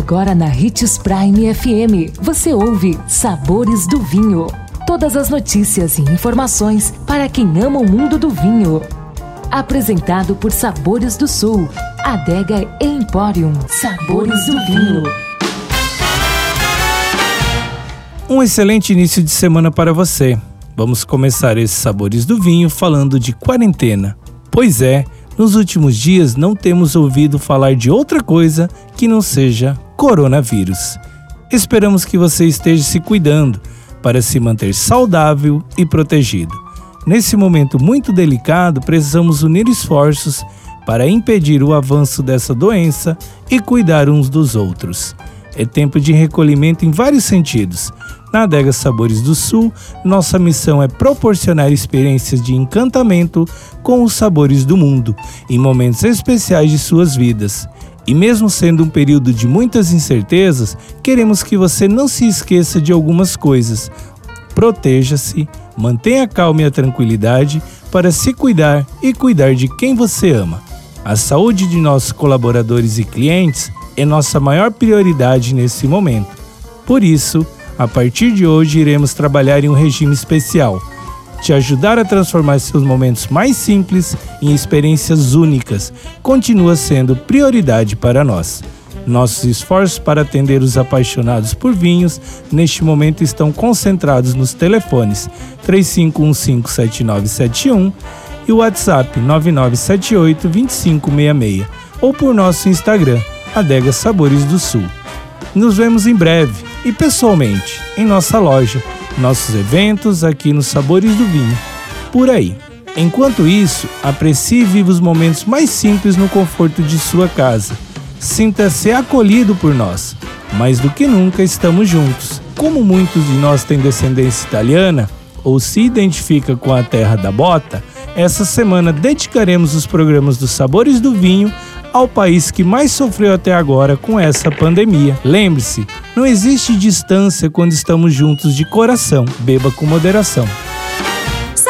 Agora na Ritz Prime FM, você ouve Sabores do Vinho. Todas as notícias e informações para quem ama o mundo do vinho. Apresentado por Sabores do Sul, Adega Emporium. Sabores do Vinho. Um excelente início de semana para você. Vamos começar esses Sabores do Vinho falando de quarentena. Pois é, nos últimos dias não temos ouvido falar de outra coisa que não seja coronavírus. Esperamos que você esteja se cuidando para se manter saudável e protegido. Nesse momento muito delicado, precisamos unir esforços para impedir o avanço dessa doença e cuidar uns dos outros. É tempo de recolhimento em vários sentidos, na Adega Sabores do Sul, nossa missão é proporcionar experiências de encantamento com os sabores do mundo, em momentos especiais de suas vidas. E mesmo sendo um período de muitas incertezas, queremos que você não se esqueça de algumas coisas. Proteja-se, mantenha a calma e a tranquilidade para se cuidar e cuidar de quem você ama. A saúde de nossos colaboradores e clientes é nossa maior prioridade nesse momento. Por isso, a partir de hoje, iremos trabalhar em um regime especial, te ajudar a transformar seus momentos mais simples em experiências únicas, continua sendo prioridade para nós. Nossos esforços para atender os apaixonados por vinhos neste momento estão concentrados nos telefones 35157971 e o WhatsApp 99782566 ou por nosso Instagram, Adega Sabores do Sul. Nos vemos em breve e pessoalmente em nossa loja, nossos eventos aqui nos Sabores do Vinho, por aí. Enquanto isso, aprecie e viva os momentos mais simples no conforto de sua casa. Sinta-se acolhido por nós. Mais do que nunca estamos juntos. Como muitos de nós têm descendência italiana ou se identifica com a terra da bota, essa semana dedicaremos os programas dos Sabores do Vinho ao país que mais sofreu até agora com essa pandemia. Lembre-se, não existe distância quando estamos juntos de coração. Beba com moderação.